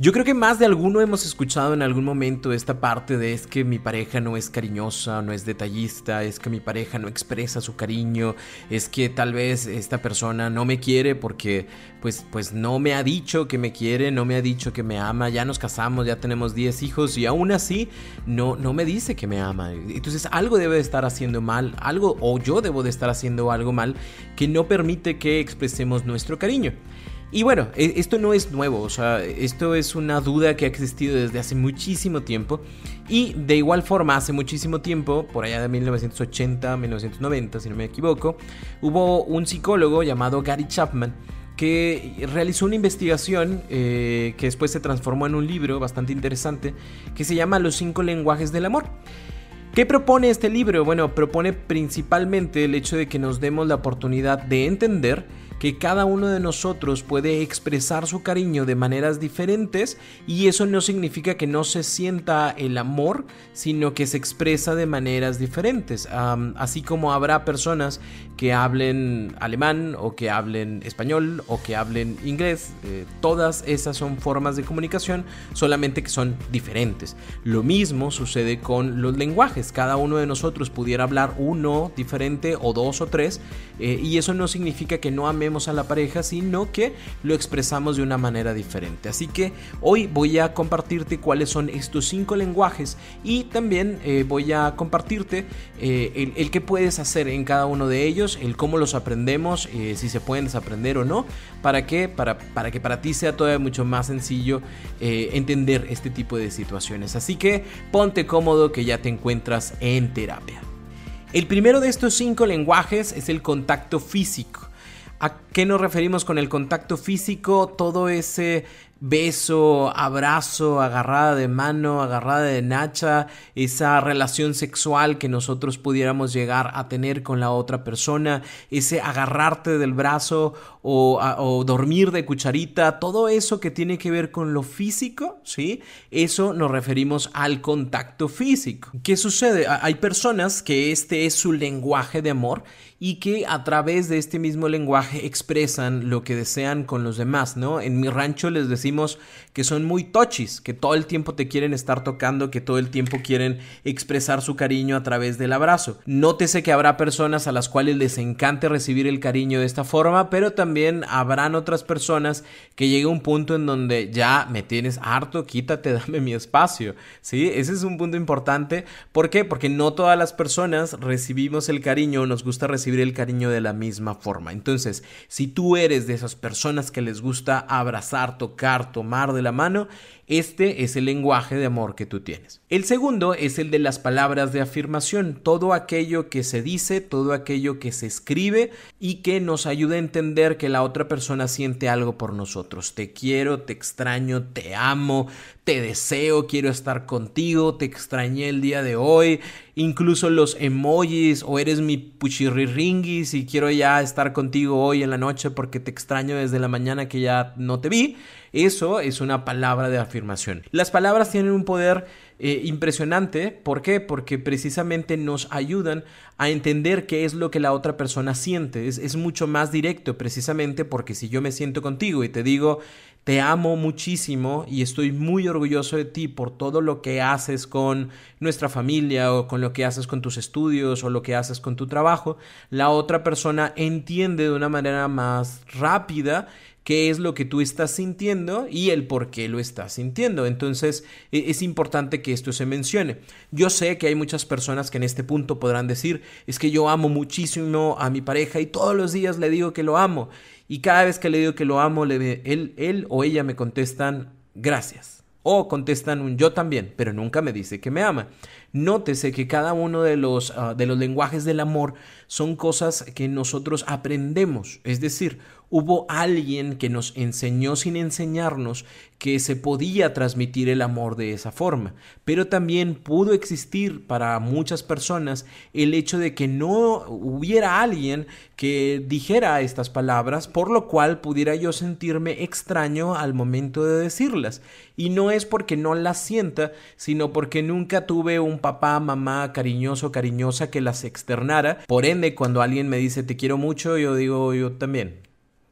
Yo creo que más de alguno hemos escuchado en algún momento esta parte de es que mi pareja no es cariñosa, no es detallista, es que mi pareja no expresa su cariño, es que tal vez esta persona no me quiere porque pues, pues no me ha dicho que me quiere, no me ha dicho que me ama, ya nos casamos, ya tenemos 10 hijos y aún así no, no me dice que me ama. Entonces algo debe de estar haciendo mal, algo o yo debo de estar haciendo algo mal que no permite que expresemos nuestro cariño. Y bueno, e, esto no es nuevo, o sea, esto es una duda que ha existido desde hace muchísimo tiempo. Y de igual forma, hace muchísimo tiempo, por allá de 1980, 1990, si no me equivoco, hubo un psicólogo llamado Gary Chapman que realizó una investigación eh, que después se transformó en un libro bastante interesante que se llama Los cinco lenguajes del amor. ¿Qué propone este libro? Bueno, propone principalmente el hecho de que nos demos la oportunidad de entender que cada uno de nosotros puede expresar su cariño de maneras diferentes y eso no significa que no se sienta el amor, sino que se expresa de maneras diferentes. así como habrá personas que hablen alemán o que hablen español o que hablen inglés, eh, todas esas son formas de comunicación, solamente que son diferentes. Lo mismo sucede con los lenguajes, cada uno de nosotros pudiera hablar uno diferente o dos o tres eh, y eso no significa que no amemos a la pareja, sino que lo expresamos de una manera diferente. Así que hoy voy a compartirte cuáles son estos cinco lenguajes y también eh, voy a compartirte eh, el, el, puedes hacer en cada uno de ellos, el cómo los aprendemos, eh, si se pueden desaprender o no, para que para, para que para ti sea todavía mucho más sencillo entender este tipo de situaciones. Así que ponte cómodo que ya te encuentras en terapia. El primero de estos cinco lenguajes es el contacto físico. ¿A qué nos referimos con el contacto físico? Todo ese beso, abrazo, agarrada de mano, agarrada de nacha, esa relación sexual que nosotros pudiéramos llegar a tener con la otra persona, ese agarrarte del brazo o, dormir de cucharita, todo eso que tiene que ver con lo físico, ¿sí? Eso nos referimos al contacto físico. ¿Qué sucede? Hay personas que este es su lenguaje de amor y que a través de este mismo lenguaje expresan lo que desean con los demás, ¿no? En mi rancho les que son muy tochis, que todo el tiempo te quieren estar tocando, que todo el tiempo quieren expresar su cariño a través del abrazo. Nótese que habrá personas a las cuales les encante recibir el cariño de esta forma, pero también habrán otras personas que llegue un punto en donde ya me tienes harto, quítate, dame mi espacio, ¿sí? Ese es un punto importante. ¿Por qué? Porque no todas las personas recibimos el cariño, nos gusta recibir el cariño de la misma forma. Entonces, si tú eres de esas personas que les gusta abrazar, tocar, tomar de la mano, este es el lenguaje de amor que tú tienes. El segundo es el de las palabras de afirmación, todo aquello que se dice, todo aquello que se escribe y que nos ayuda a entender que la otra persona siente algo por nosotros. Te quiero, te extraño, te amo, te deseo, quiero estar contigo, te extrañé el día de hoy, incluso los emojis o eres mi puchirriringis y quiero ya estar contigo hoy en la noche porque te extraño desde la mañana que ya no te vi. Eso es una palabra de afirmación. Las palabras tienen un poder eh, impresionante. ¿Por qué? Porque precisamente nos ayudan a entender qué es lo que la otra persona siente. Es mucho más directo precisamente porque si yo me siento contigo y te digo, te amo muchísimo y estoy muy orgulloso de ti por todo lo que haces con nuestra familia o con lo que haces con tus estudios o lo que haces con tu trabajo, la otra persona entiende de una manera más rápida qué es lo que tú estás sintiendo y el por qué lo estás sintiendo. Entonces e, es importante que esto se mencione. Yo sé que hay muchas personas que en este punto podrán decir, es que yo amo muchísimo a mi pareja y todos los días le digo que lo amo. Y cada vez que le digo que lo amo, le, él, él o ella me contestan gracias. O contestan un yo también, pero nunca me dice que me ama. Nótese que cada uno de los, ah, de los lenguajes del amor son cosas que nosotros aprendemos. Es decir, hubo alguien que nos enseñó sin enseñarnos que se podía transmitir el amor de esa forma, pero también pudo existir para muchas personas el hecho de que no hubiera alguien que dijera estas palabras, por lo cual pudiera yo sentirme extraño al momento de decirlas. Y no es porque no las sienta, sino porque nunca tuve un papá, mamá cariñoso, cariñosa que las externara. Por ende, cuando alguien me dice te quiero mucho, yo digo yo también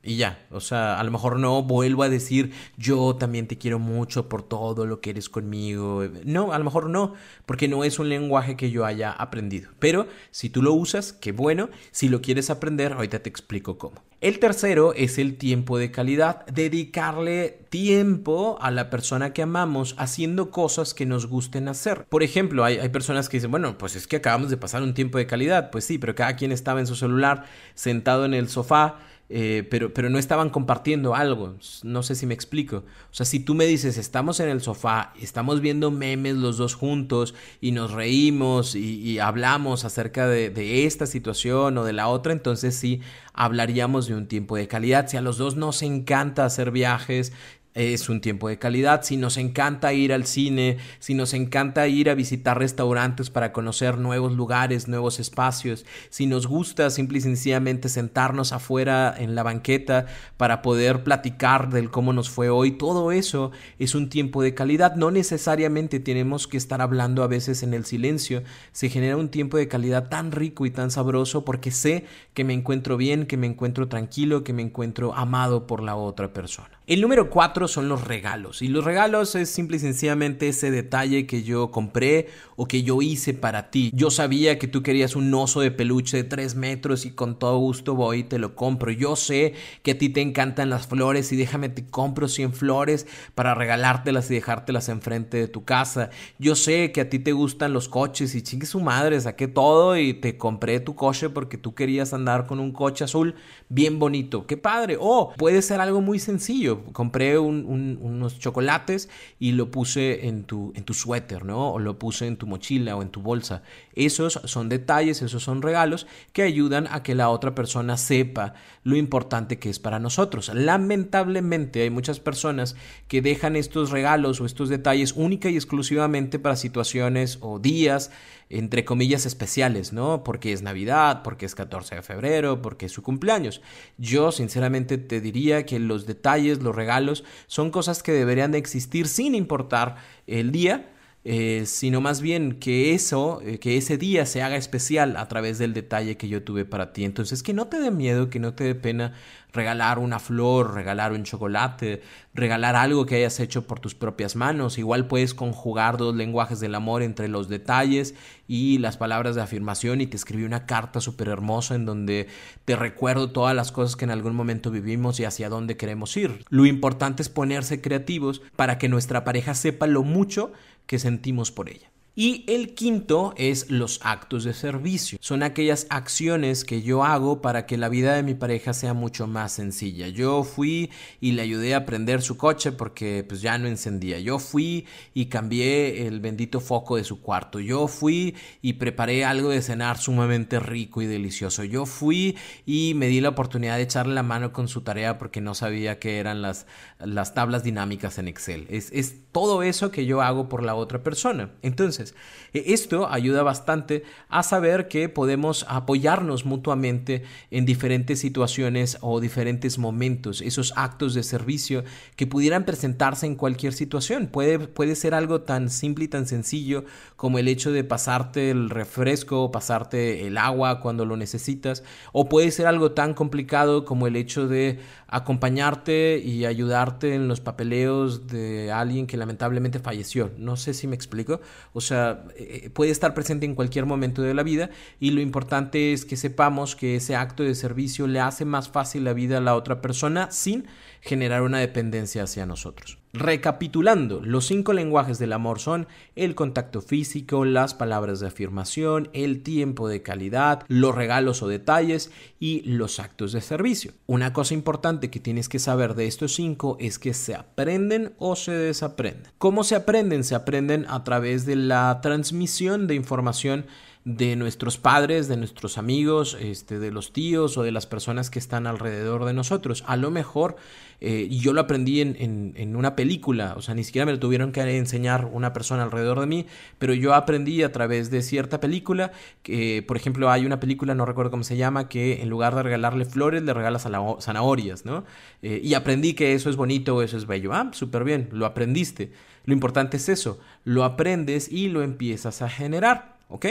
Y ya, o sea, a lo mejor no vuelvo a decir yo también te quiero mucho por todo lo que eres conmigo. No, a lo mejor no, porque no es un lenguaje que yo haya aprendido. Pero si tú lo usas, qué bueno. Si lo quieres aprender, ahorita te explico cómo. El tercero es el tiempo de calidad, dedicarle tiempo a la persona que amamos haciendo cosas que nos gusten hacer. Por ejemplo, hay, hay, personas que dicen, bueno, pues es que acabamos de pasar un tiempo de calidad. Pues sí, pero cada quien estaba en su celular, sentado en el sofá eh, pero, pero no estaban compartiendo algo. No sé si me explico. O sea, si tú me dices, estamos en el sofá, estamos viendo memes los dos juntos y nos reímos y, hablamos acerca de, de, esta situación o de la otra, entonces sí hablaríamos de un tiempo de calidad. Si a los dos nos encanta hacer viajes, es un tiempo de calidad. Si nos encanta ir al cine, si nos encanta ir a visitar restaurantes para conocer nuevos lugares, nuevos espacios, si nos gusta simple y sencillamente sentarnos afuera en la banqueta para poder platicar del cómo nos fue hoy, todo eso es un tiempo de calidad. No necesariamente tenemos que estar hablando a veces en el silencio. Se genera un tiempo de calidad tan rico y tan sabroso porque sé que me encuentro bien, que me encuentro tranquilo, que me encuentro amado por la otra persona. El número cuatro son los regalos. Y los regalos es simple y sencillamente ese detalle que yo compré o que yo hice para ti. Yo sabía que tú querías un oso de peluche de tres metros y con todo gusto voy y te lo compro. Yo sé que a ti te encantan las flores y déjame te compro 100 flores para regalártelas y dejártelas enfrente de tu casa. Yo sé que a ti te gustan los coches y chingue su madre, saqué todo y te compré tu coche porque tú querías andar con un coche azul bien bonito. Qué padre. O puede ser algo muy sencillo compré unos chocolates y lo puse en tu, en tu suéter, ¿no? O lo puse en tu mochila o en tu bolsa. Esos son detalles, esos son regalos que ayudan a que la otra persona sepa lo importante que es para nosotros. Lamentablemente hay muchas personas que dejan estos regalos o estos detalles única y exclusivamente para situaciones o días entre comillas especiales, ¿no? Porque es Navidad, porque es 14 de febrero, porque es su cumpleaños. Yo sinceramente te diría que los detalles, los regalos, son cosas que deberían de existir sin importar el día eh, sino más bien que eso, eh, que ese día se haga especial a través del detalle que yo tuve para ti. Entonces, que no te dé miedo, que no te dé pena regalar una flor, regalar un chocolate, regalar algo que hayas hecho por tus propias manos. Igual puedes conjugar dos lenguajes del amor entre los detalles y las palabras de afirmación y te escribí una carta súper hermosa en donde te recuerdo todas las cosas que en algún momento vivimos y hacia dónde queremos ir. Lo importante es ponerse creativos para que nuestra pareja sepa lo mucho que sentimos por ella. Y el quinto es los actos de servicio. Son aquellas acciones que yo hago para que la vida de mi pareja sea mucho más sencilla. Yo fui y le ayudé a prender su coche porque pues ya no encendía. Yo fui y cambié el bendito foco de su cuarto. Yo fui y preparé algo de cenar sumamente rico y delicioso. Yo fui y me di la oportunidad de echarle la mano con su tarea porque no sabía qué eran las, las tablas dinámicas en Excel. Es, es todo eso que yo hago por la otra persona. Entonces, e, esto ayuda bastante a saber que podemos apoyarnos mutuamente en diferentes situaciones o diferentes momentos, esos actos de servicio que pudieran presentarse en cualquier situación. Puede, puede ser algo tan simple y tan sencillo como el hecho de pasarte el refresco, pasarte el agua cuando lo necesitas, o puede ser algo tan complicado como el hecho de acompañarte y ayudarte en los papeleos de alguien que lamentablemente falleció. No sé si me explico. O sea, eh, puede estar presente en cualquier momento de la vida y lo importante es que sepamos que ese acto de servicio le hace más fácil la vida a la otra persona sin generar una dependencia hacia nosotros. Recapitulando, los cinco lenguajes del amor son el contacto físico, las palabras de afirmación, el tiempo de calidad, los regalos o detalles y los actos de servicio. Una cosa importante que tienes que saber de estos cinco es que se aprenden o se desaprenden. ¿Cómo se aprenden? Se aprenden a través de la transmisión de información de nuestros padres, de nuestros amigos, este, de los tíos o de las personas que están alrededor de nosotros. A lo mejor eh, yo lo aprendí en, en, una película, o sea, ni siquiera me lo tuvieron que enseñar una persona alrededor de mí, pero yo aprendí a través de cierta película, que por ejemplo hay una película, no recuerdo cómo se llama, que en lugar de regalarle flores le regalas zanahorias, ¿no? Eh, y aprendí que eso es bonito eso es bello. Ah, súper bien, lo aprendiste. Lo importante es eso, lo aprendes y lo empiezas a generar, ¿ok?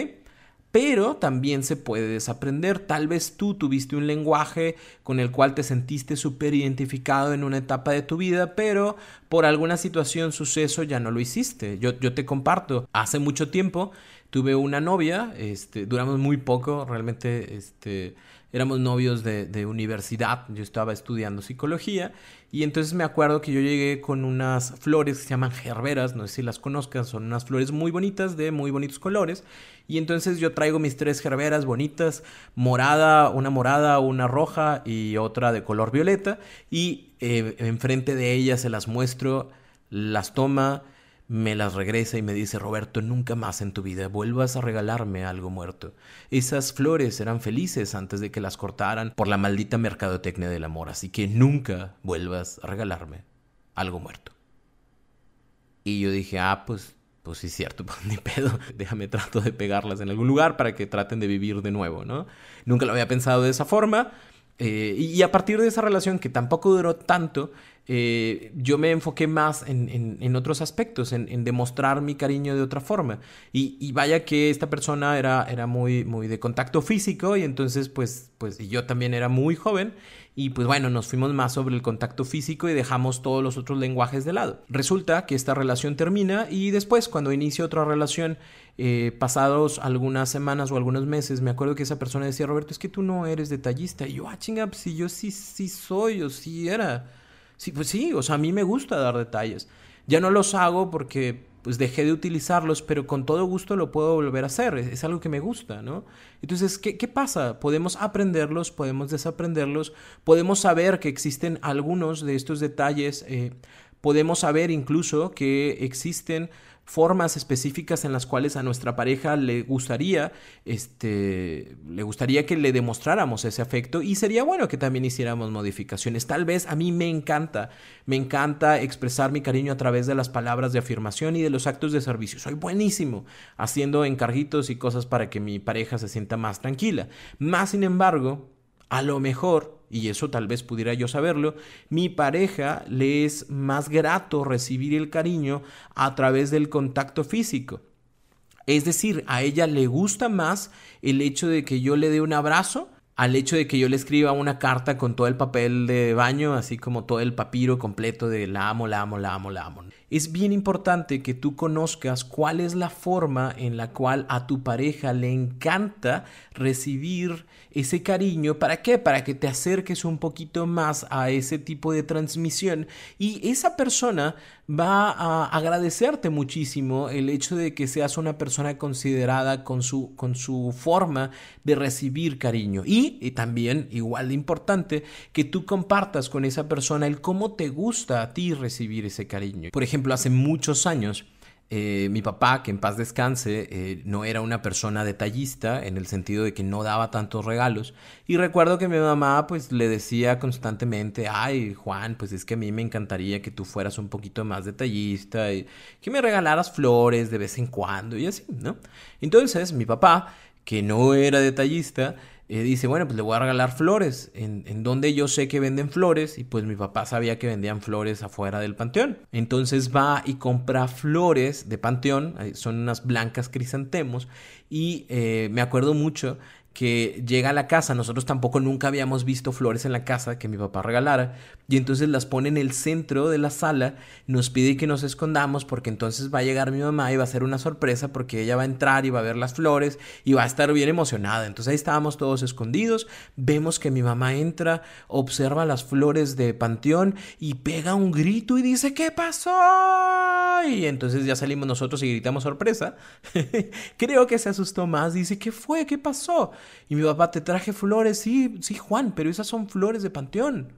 Pero también se puede desaprender. Tal vez tú tuviste un lenguaje con el cual te sentiste súper identificado en una etapa de tu vida, pero por alguna situación, suceso, ya no lo hiciste. Yo, te comparto, hace mucho tiempo tuve una novia, este, duramos muy poco, realmente este, éramos novios de, de, universidad, yo estaba estudiando psicología y entonces me acuerdo que yo llegué con unas flores que se llaman gerberas, no sé si las conozcas, son unas flores muy bonitas de muy bonitos colores y entonces yo traigo mis tres gerberas bonitas, morada, una morada, una roja y otra de color violeta y eh, enfrente de ellas se las muestro, las toma, me las regresa y me dice, Roberto, nunca más en tu vida vuelvas a regalarme algo muerto. Esas flores eran felices antes de que las cortaran por la maldita mercadotecnia del amor, así que nunca vuelvas a regalarme algo muerto. Y yo dije, ah, pues, pues sí, cierto, pues ni pedo, déjame trato de pegarlas en algún lugar para que traten de vivir de nuevo, ¿no? Nunca lo había pensado de esa forma. Eh, y a partir de esa relación que tampoco duró tanto, eh, yo me enfoqué más en, otros aspectos, en, demostrar mi cariño de otra forma. Y, vaya que esta persona era, era muy, muy de contacto físico y entonces pues, pues y yo también era muy joven y pues bueno, nos fuimos más sobre el contacto físico y dejamos todos los otros lenguajes de lado. Resulta que esta relación termina y después cuando inicia otra relación, eh, pasados algunas semanas o algunos meses, me acuerdo que esa persona decía, Roberto, es que tú no eres detallista. Y yo, ah, chinga, pues si yo sí, sí soy o sí era. Sí, pues sí, o sea, a mí me gusta dar detalles. Ya no los hago porque pues dejé de utilizarlos, pero con todo gusto lo puedo volver a hacer. Es, algo que me gusta, ¿no? Entonces, ¿qué, ¿qué, pasa? Podemos aprenderlos, podemos desaprenderlos, podemos saber que existen algunos de estos detalles, eh, podemos saber incluso que existen formas específicas en las cuales a nuestra pareja le gustaría, este, le gustaría que le demostráramos ese afecto y sería bueno que también hiciéramos modificaciones. Tal vez a mí me encanta, me encanta expresar mi cariño a través de las palabras de afirmación y de los actos de servicio. Soy buenísimo haciendo encarguitos y cosas para que mi pareja se sienta más tranquila. Más sin embargo, a lo mejor, y eso tal vez pudiera yo saberlo, mi pareja le es más grato recibir el cariño a través del contacto físico. Es decir, a ella le gusta más el hecho de que yo le dé un abrazo al hecho de que yo le escriba una carta con todo el papel de baño, así como todo el papiro completo de la amo, la amo, la amo, la amo. Es bien importante que tú conozcas cuál es la forma en la cual a tu pareja le encanta recibir ese cariño. ¿Para qué? Para que te acerques un poquito más a ese tipo de transmisión y esa persona va a agradecerte muchísimo el hecho de que seas una persona considerada con su, con su forma de recibir cariño. Y, y, también, igual de importante, que tú compartas con esa persona el cómo te gusta a ti recibir ese cariño. Por ejemplo, hace muchos años, eh, mi papá, que en paz descanse, eh, no era una persona detallista en el sentido de que no daba tantos regalos. Y recuerdo que mi mamá pues le decía constantemente, ay Juan, pues es que a mí me encantaría que tú fueras un poquito más detallista y que me regalaras flores de vez en cuando y así, ¿no? Entonces mi papá, que no era detallista, eh, dice, bueno, pues le voy a regalar flores. En, donde yo sé que venden flores y pues mi papá sabía que vendían flores afuera del panteón. Entonces va y compra flores de panteón, son unas blancas crisantemos y eh, me acuerdo mucho que llega a la casa, nosotros tampoco nunca habíamos visto flores en la casa que mi papá regalara, y entonces las pone en el centro de la sala, nos pide que nos escondamos porque entonces va a llegar mi mamá y va a ser una sorpresa porque ella va a entrar y va a ver las flores y va a estar bien emocionada. Entonces ahí estábamos todos escondidos, vemos que mi mamá entra, observa las flores de panteón y pega un grito y dice, ¿qué pasó? Y entonces ya salimos nosotros y gritamos sorpresa. Creo que se asustó más, dice, ¿qué fue? ¿Qué pasó? Y mi papá, te traje flores, sí, sí, Juan, pero esas son flores de panteón.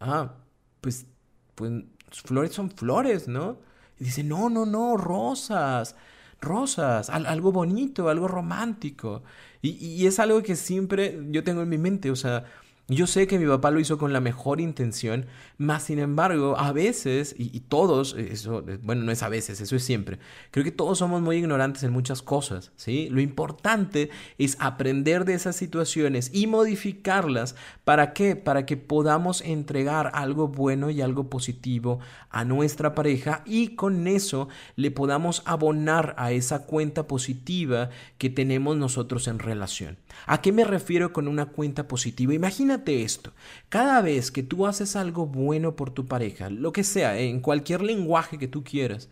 Ah, pues, pues, flores son flores, ¿no? Y dice, no, no, no, rosas, rosas, algo bonito, algo romántico. Y, y, es algo que siempre yo tengo en mi mente, o sea, Yo sé que mi papá lo hizo con la mejor intención, más sin embargo, a veces, y, todos, eso, bueno, no es a veces, eso es siempre, creo que todos somos muy ignorantes en muchas cosas, ¿sí? Lo importante es aprender de esas situaciones y modificarlas. ¿Para qué? Para que podamos entregar algo bueno y algo positivo a nuestra pareja y con eso le podamos abonar a esa cuenta positiva que tenemos nosotros en relación. ¿A qué me refiero con una cuenta positiva? Imagínate esto. Cada vez que tú haces algo bueno por tu pareja, lo que sea, en cualquier lenguaje que tú quieras,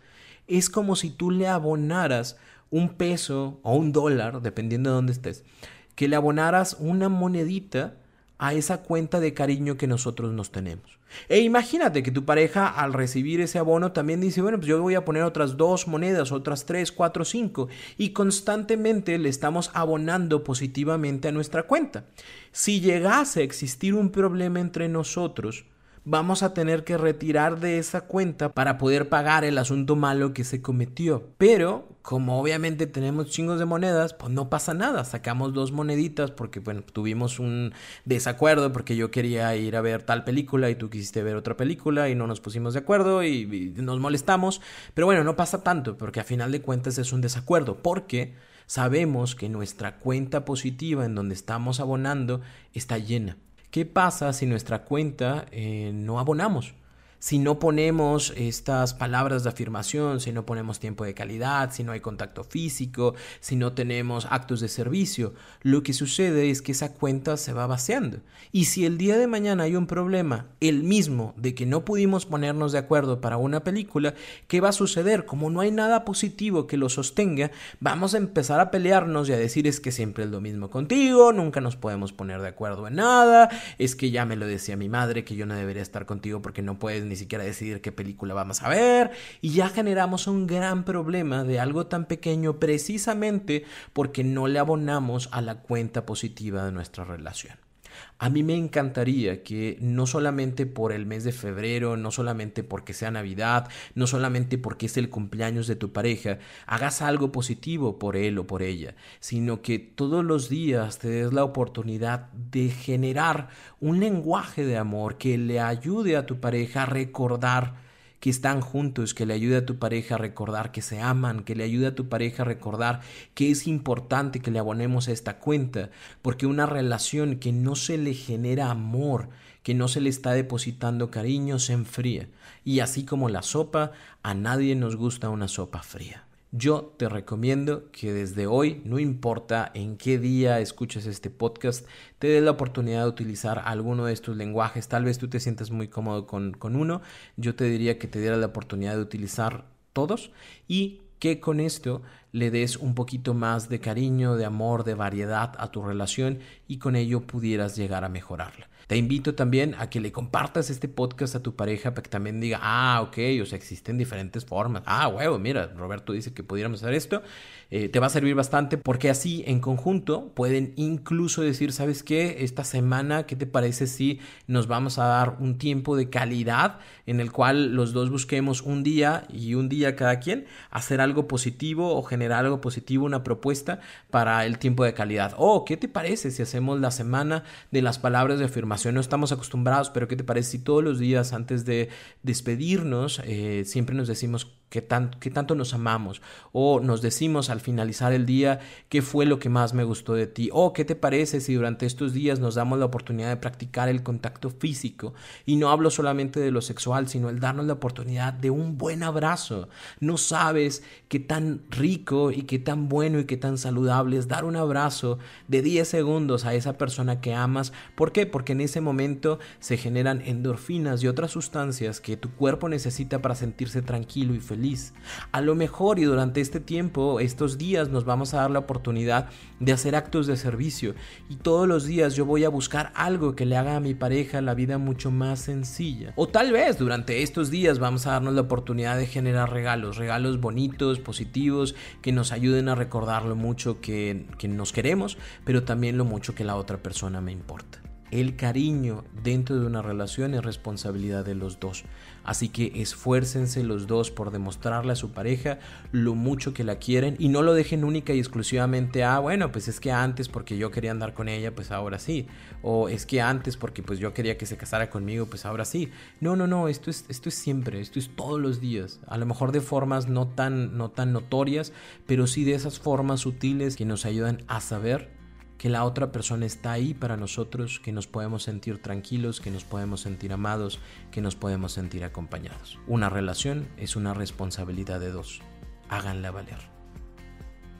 es como si tú le abonaras un peso o un dólar, dependiendo de dónde estés, que le abonaras una monedita a esa cuenta de cariño que nosotros nos tenemos. E imagínate que tu pareja al recibir ese abono también dice, bueno, pues yo voy a poner otras dos monedas, otras tres, cuatro, cinco, y constantemente le estamos abonando positivamente a nuestra cuenta. Si llegase a existir un problema entre nosotros, vamos a tener que retirar de esa cuenta para poder pagar el asunto malo que se cometió. Pero como obviamente tenemos chingos de monedas, pues no pasa nada. Sacamos dos moneditas porque, bueno, tuvimos un desacuerdo porque yo quería ir a ver tal película y tú quisiste ver otra película y no nos pusimos de acuerdo y, nos molestamos. Pero bueno, no pasa tanto porque a final de cuentas es un desacuerdo porque sabemos que nuestra cuenta positiva en donde estamos abonando está llena. ¿Qué pasa si nuestra cuenta eh, no abonamos? Si no ponemos estas palabras de afirmación, si no ponemos tiempo de calidad, si no hay contacto físico, si no tenemos actos de servicio, lo que sucede es que esa cuenta se va vaciando. Y si el día de mañana hay un problema, el mismo, de que no pudimos ponernos de acuerdo para una película, ¿qué va a suceder? Como no hay nada positivo que lo sostenga, vamos a empezar a pelearnos y a decir es que siempre es lo mismo contigo, nunca nos podemos poner de acuerdo en nada, es que ya me lo decía mi madre que yo no debería estar contigo porque no puedes ni siquiera decidir qué película vamos a ver y ya generamos un gran problema de algo tan pequeño precisamente porque no le abonamos a la cuenta positiva de nuestra relación. A mí me encantaría que no solamente por el mes de febrero, no solamente porque sea Navidad, no solamente porque es el cumpleaños de tu pareja, hagas algo positivo por él o por ella, sino que todos los días te des la oportunidad de generar un lenguaje de amor que le ayude a tu pareja a recordar que están juntos, que le ayude a tu pareja a recordar que se aman, que le ayude a tu pareja a recordar que es importante que le abonemos a esta cuenta, porque una relación que no se le genera amor, que no se le está depositando cariño, se enfría. Y así como la sopa, a nadie nos gusta una sopa fría. Yo te recomiendo que desde hoy, no importa en qué día escuches este podcast, te des la oportunidad de utilizar alguno de estos lenguajes. Tal vez tú te sientas muy cómodo con, con uno. Yo te diría que te diera la oportunidad de utilizar todos y que con esto le des un poquito más de cariño, de amor, de variedad a tu relación y con ello pudieras llegar a mejorarla. Te invito también a que le compartas este podcast a tu pareja para que también diga, ah, ok, o sea, existen diferentes formas. Ah, huevo, mira, Roberto dice que pudiéramos hacer esto. Eh, te va a servir bastante porque así en conjunto pueden incluso decir, ¿sabes qué? Esta semana, ¿qué te parece si nos vamos a dar un tiempo de calidad en el cual los dos busquemos un día y un día cada quien hacer algo positivo o generar algo positivo, una propuesta para el tiempo de calidad? O, ¿qué te parece si hacemos la semana de las palabras de afirmación? No estamos acostumbrados, pero ¿qué te parece si todos los días antes de despedirnos eh, siempre nos decimos qué, tanto nos amamos. O nos decimos al finalizar el día qué fue lo que más me gustó de ti. O qué te parece si durante estos días nos damos la oportunidad de practicar el contacto físico. Y no hablo solamente de lo sexual, sino el darnos la oportunidad de un buen abrazo. No sabes qué tan rico y qué tan bueno y qué tan saludable es dar un abrazo de 10 segundos a esa persona que amas. ¿Por qué? Porque en ese momento se generan endorfinas y otras sustancias que tu cuerpo necesita para sentirse tranquilo y feliz a lo mejor y durante este tiempo, estos días, nos vamos a dar la oportunidad de hacer actos de servicio y todos los días yo voy a buscar algo que le haga a mi pareja la vida mucho más sencilla. O tal vez durante estos días vamos a darnos la oportunidad de generar regalos, regalos bonitos, positivos, que nos ayuden a recordar lo mucho que, que nos queremos, pero también lo mucho que la otra persona me importa. El cariño dentro de una relación es responsabilidad de los dos. Así que esfuércense los dos por demostrarle a su pareja lo mucho que la quieren y no lo dejen única y exclusivamente a, bueno, pues es que antes porque yo quería andar con ella, pues ahora sí. O es que antes porque pues yo quería que se casara conmigo, pues ahora sí. No, no, no, esto es, esto es siempre, esto es todos los días. A lo mejor de formas no tan, no tan notorias, pero sí de esas formas sutiles que nos ayudan a saber que la otra persona está ahí para nosotros, que nos podemos sentir tranquilos, que nos podemos sentir amados, que nos podemos sentir acompañados. Una relación es una responsabilidad de dos. Háganla valer.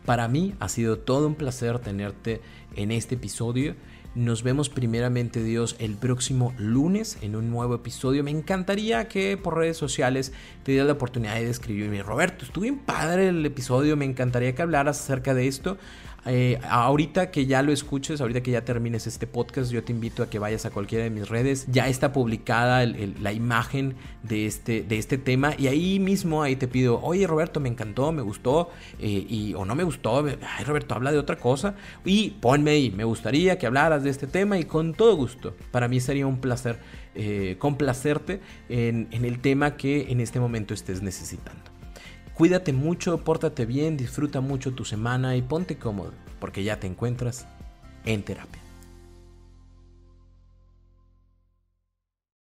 Para mí ha sido todo un placer tenerte en este episodio. Nos vemos primeramente Dios el próximo lunes en un nuevo episodio. Me encantaría que por redes sociales te dieras la oportunidad de escribirme. Roberto, estuvo bien padre el episodio. Me encantaría que hablaras acerca de esto. Eh, ahorita que ya lo escuches, ahorita que ya termines este podcast, yo te invito a que vayas a cualquiera de mis redes. Ya está publicada la imagen de este, de este tema y ahí mismo ahí te pido, oye Roberto, me encantó, me gustó eh, y, o no me gustó, ay Roberto, habla de otra cosa y ponme ahí, me gustaría que hablaras de este tema y con todo gusto. Para mí sería un placer eh, complacerte en el tema que en este momento estés necesitando. Cuídate mucho, pórtate bien, disfruta mucho tu semana y ponte cómodo, porque ya te encuentras en terapia.